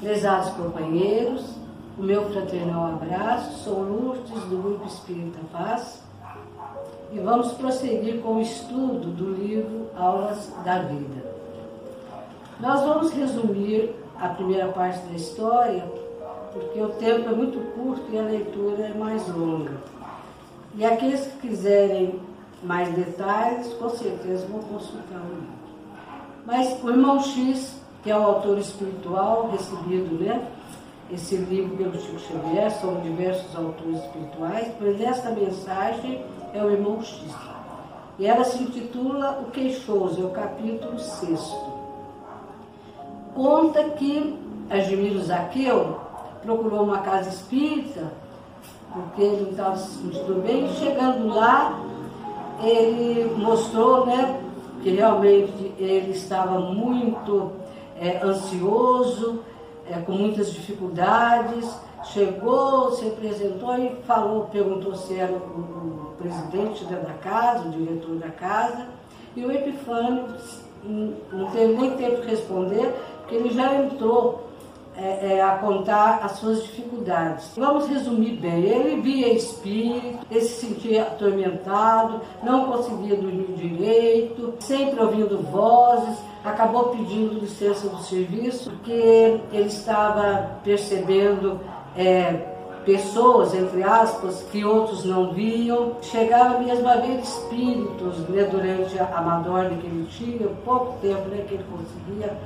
Prezados companheiros, o meu fraternal abraço, sou Lourdes do Grupo Espírita Paz e vamos prosseguir com o estudo do livro Aulas da Vida. Nós vamos resumir a primeira parte da história, porque o tempo é muito curto e a leitura é mais longa. E aqueles que quiserem mais detalhes, com certeza vão consultar o livro. Mas o irmão X, que é o autor espiritual recebido, né? Esse livro pelo Chico Xavier, são diversos autores espirituais, mas esta mensagem é o irmão X. E ela se intitula O Queixoso, é o capítulo 6. Conta que Agimiro Zaqueu procurou uma casa espírita, porque ele não estava se sentindo bem, chegando lá, ele mostrou né, que realmente ele estava muito é, ansioso, é, com muitas dificuldades, chegou, se apresentou e falou, perguntou se era o, o presidente da casa, o diretor da casa, e o Epifânio não teve nem tempo de responder, porque ele já entrou é, é, a contar as suas dificuldades. Vamos resumir bem. Ele via espírito, ele se sentia atormentado, não conseguia dormir direito, sempre ouvindo vozes, acabou pedindo licença do serviço, porque ele estava percebendo é, pessoas, entre aspas, que outros não viam. Chegava mesmo a ver espíritos né, durante a madorna que ele tinha, pouco tempo né, que ele conseguia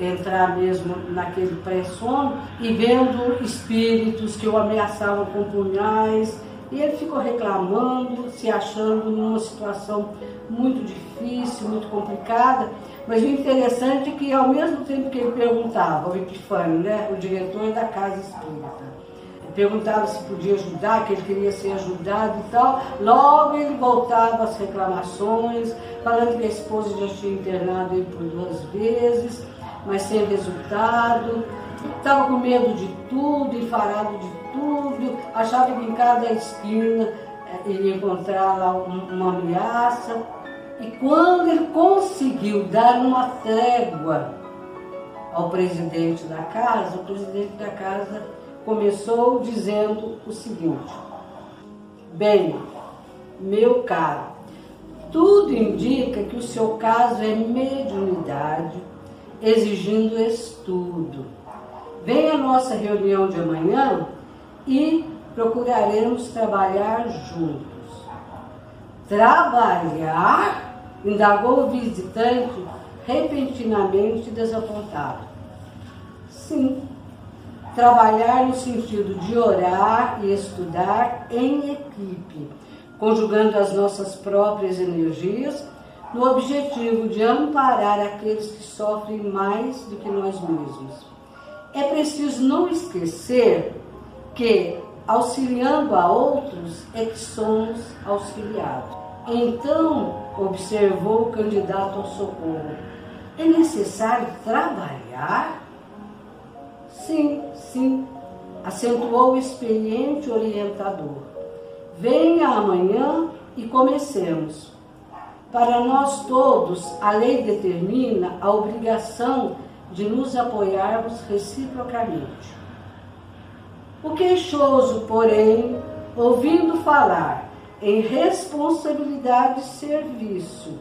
entrar mesmo naquele pré-sono e vendo espíritos que o ameaçavam com punhais. E ele ficou reclamando, se achando numa situação muito difícil, muito complicada. Mas o interessante é que, ao mesmo tempo que ele perguntava, o Epifânio, né, o diretor da casa espírita, perguntava se podia ajudar, que ele queria ser ajudado e tal, logo ele voltava às reclamações, falando que a esposa já tinha internado ele por duas vezes, mas sem resultado, estava com medo de tudo, enfarado de tudo, achava que em cada esquina eh, ele ia encontrar lá uma ameaça. E quando ele conseguiu dar uma trégua ao presidente da casa, o presidente da casa começou dizendo o seguinte: Bem, meu caro, tudo indica que o seu caso é mediunidade, exigindo estudo. Venha à nossa reunião de amanhã e procuraremos trabalhar juntos. Trabalhar? Indagou o visitante, repentinamente desapontado. Sim, trabalhar no sentido de orar e estudar em equipe, conjugando as nossas próprias energias no objetivo de amparar aqueles que sofrem mais do que nós mesmos. É preciso não esquecer que, auxiliando a outros, é que somos auxiliados. Então, observou o candidato ao socorro, é necessário trabalhar? Sim, sim, acentuou o experiente orientador. Venha amanhã e comecemos. Para nós todos, a lei determina a obrigação de nos apoiarmos reciprocamente. O queixoso, porém, ouvindo falar em responsabilidade de serviço,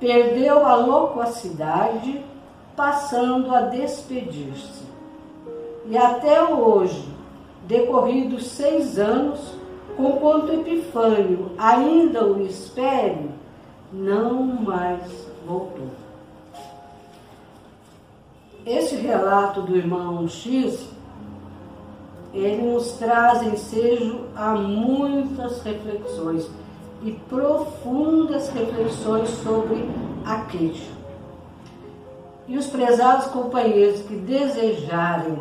perdeu a loquacidade, passando a despedir-se. E até hoje, decorridos seis anos, conquanto Epifânio ainda o espere, não mais voltou. Esse relato do irmão X, ele nos traz ensejo a muitas reflexões e profundas reflexões sobre a queixa. E os prezados companheiros que desejarem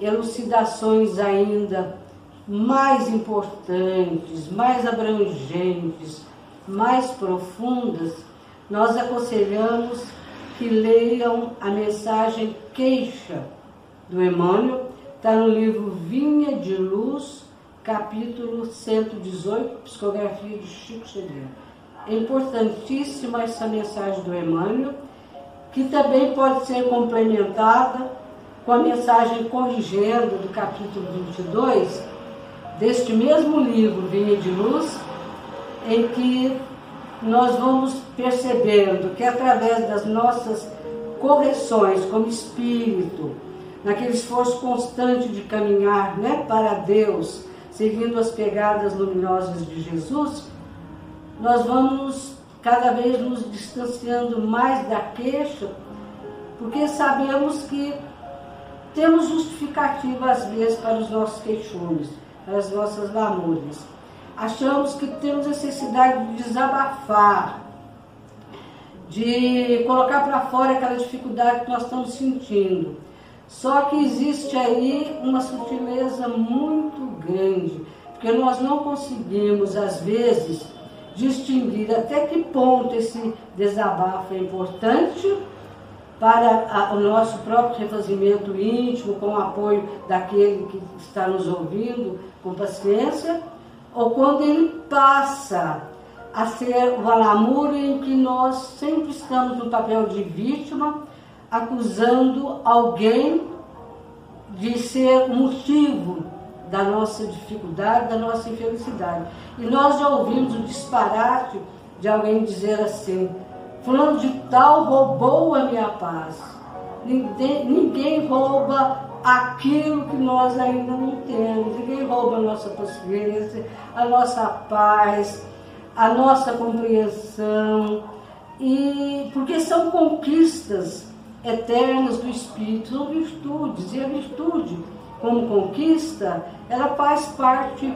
elucidações ainda mais importantes, mais abrangentes, mais profundas, nós aconselhamos que leiam a mensagem Queixa do Emmanuel, está no livro Vinha de Luz, capítulo 118, Psicografia de Chico Xavier. É importantíssima essa mensagem do Emmanuel, que também pode ser complementada com a mensagem corrigendo do capítulo 22 deste mesmo livro, Vinha de Luz, em que nós vamos percebendo que através das nossas correções como espírito, naquele esforço constante de caminhar né, para Deus, seguindo as pegadas luminosas de Jesus, nós vamos cada vez nos distanciando mais da queixa, porque sabemos que temos justificativa às vezes para os nossos queixumes, para as nossas lamúrias. Achamos que temos necessidade de desabafar, de colocar para fora aquela dificuldade que nós estamos sentindo. Só que existe aí uma sutileza muito grande, porque nós não conseguimos, às vezes, distinguir até que ponto esse desabafo é importante para o nosso próprio refazimento íntimo, com o apoio daquele que está nos ouvindo com paciência, ou quando ele passa a ser uma lamúria em que nós sempre estamos no papel de vítima, acusando alguém de ser o motivo da nossa dificuldade, da nossa infelicidade. E nós já ouvimos o disparate de alguém dizer assim: Fulano de Tal roubou a minha paz. Ninguém, ninguém rouba aquilo que nós ainda não temos. Ninguém rouba a nossa paciência, a nossa paz, a nossa compreensão. E porque são conquistas eternas do Espírito, são virtudes, e a virtude, como conquista, ela faz parte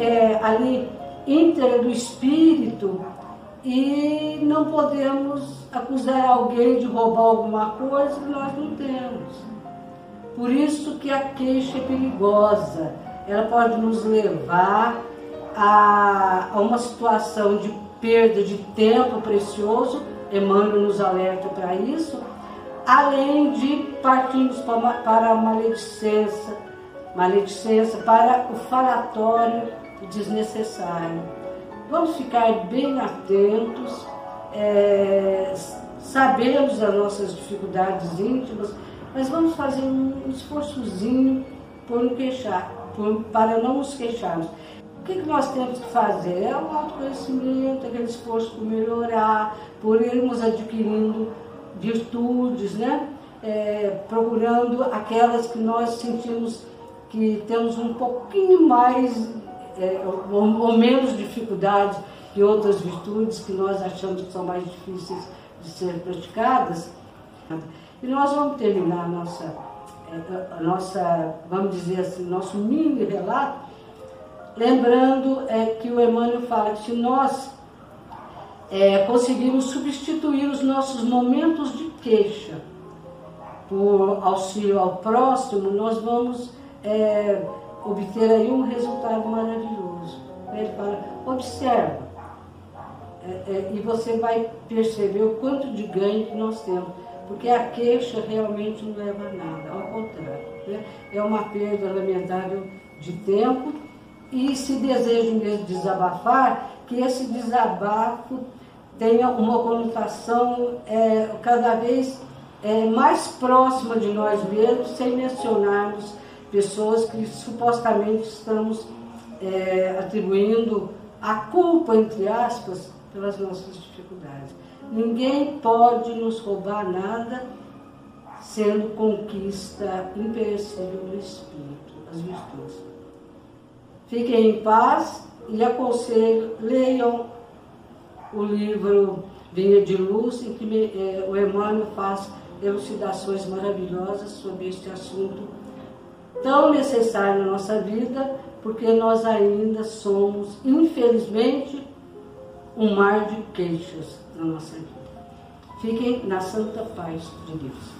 é, ali íntegra do Espírito e não podemos acusar alguém de roubar alguma coisa que nós não temos. Por isso que a queixa é perigosa. Ela pode nos levar a, a uma situação de perda de tempo precioso, Emmanuel nos alerta para isso, além de partirmos para a maledicência, maledicência, para o falatório desnecessário. Vamos ficar bem atentos, é, sabemos das nossas dificuldades íntimas, mas vamos fazer um esforçozinho por não queixar, por, para não nos queixarmos. O que, que nós temos que fazer? É o autoconhecimento, aquele esforço por melhorar, por irmos adquirindo virtudes, né? É, procurando aquelas que nós sentimos que temos um pouquinho mais é, ou, ou, menos dificuldade que outras virtudes que nós achamos que são mais difíceis de ser praticadas. E nós vamos terminar a nossa, é, a nossa vamos dizer assim, nosso mini relato, lembrando é, que o Emmanuel fala que se nós é, conseguirmos substituir os nossos momentos de queixa por auxílio ao próximo, nós vamos é, obter aí um resultado maravilhoso. Ele fala, observa, é, é, e você vai perceber o quanto de ganho que nós temos porque a queixa realmente não leva a nada, ao contrário. Né? É uma perda lamentável de tempo e se deseja mesmo desabafar, que esse desabafo tenha uma conotação é, cada vez é, mais próxima de nós mesmos, sem mencionarmos pessoas que supostamente estamos é, atribuindo a culpa, entre aspas, pelas nossas dificuldades. Ninguém pode nos roubar nada, sendo conquista imperecível do Espírito, as virtudes. Fiquem em paz e aconselho, leiam o livro Vinha de Luz, em que é, o Emmanuel faz elucidações maravilhosas sobre este assunto tão necessário na nossa vida, porque nós ainda somos, infelizmente, um mar de queixas na nossa vida. Fiquem na santa paz de Deus.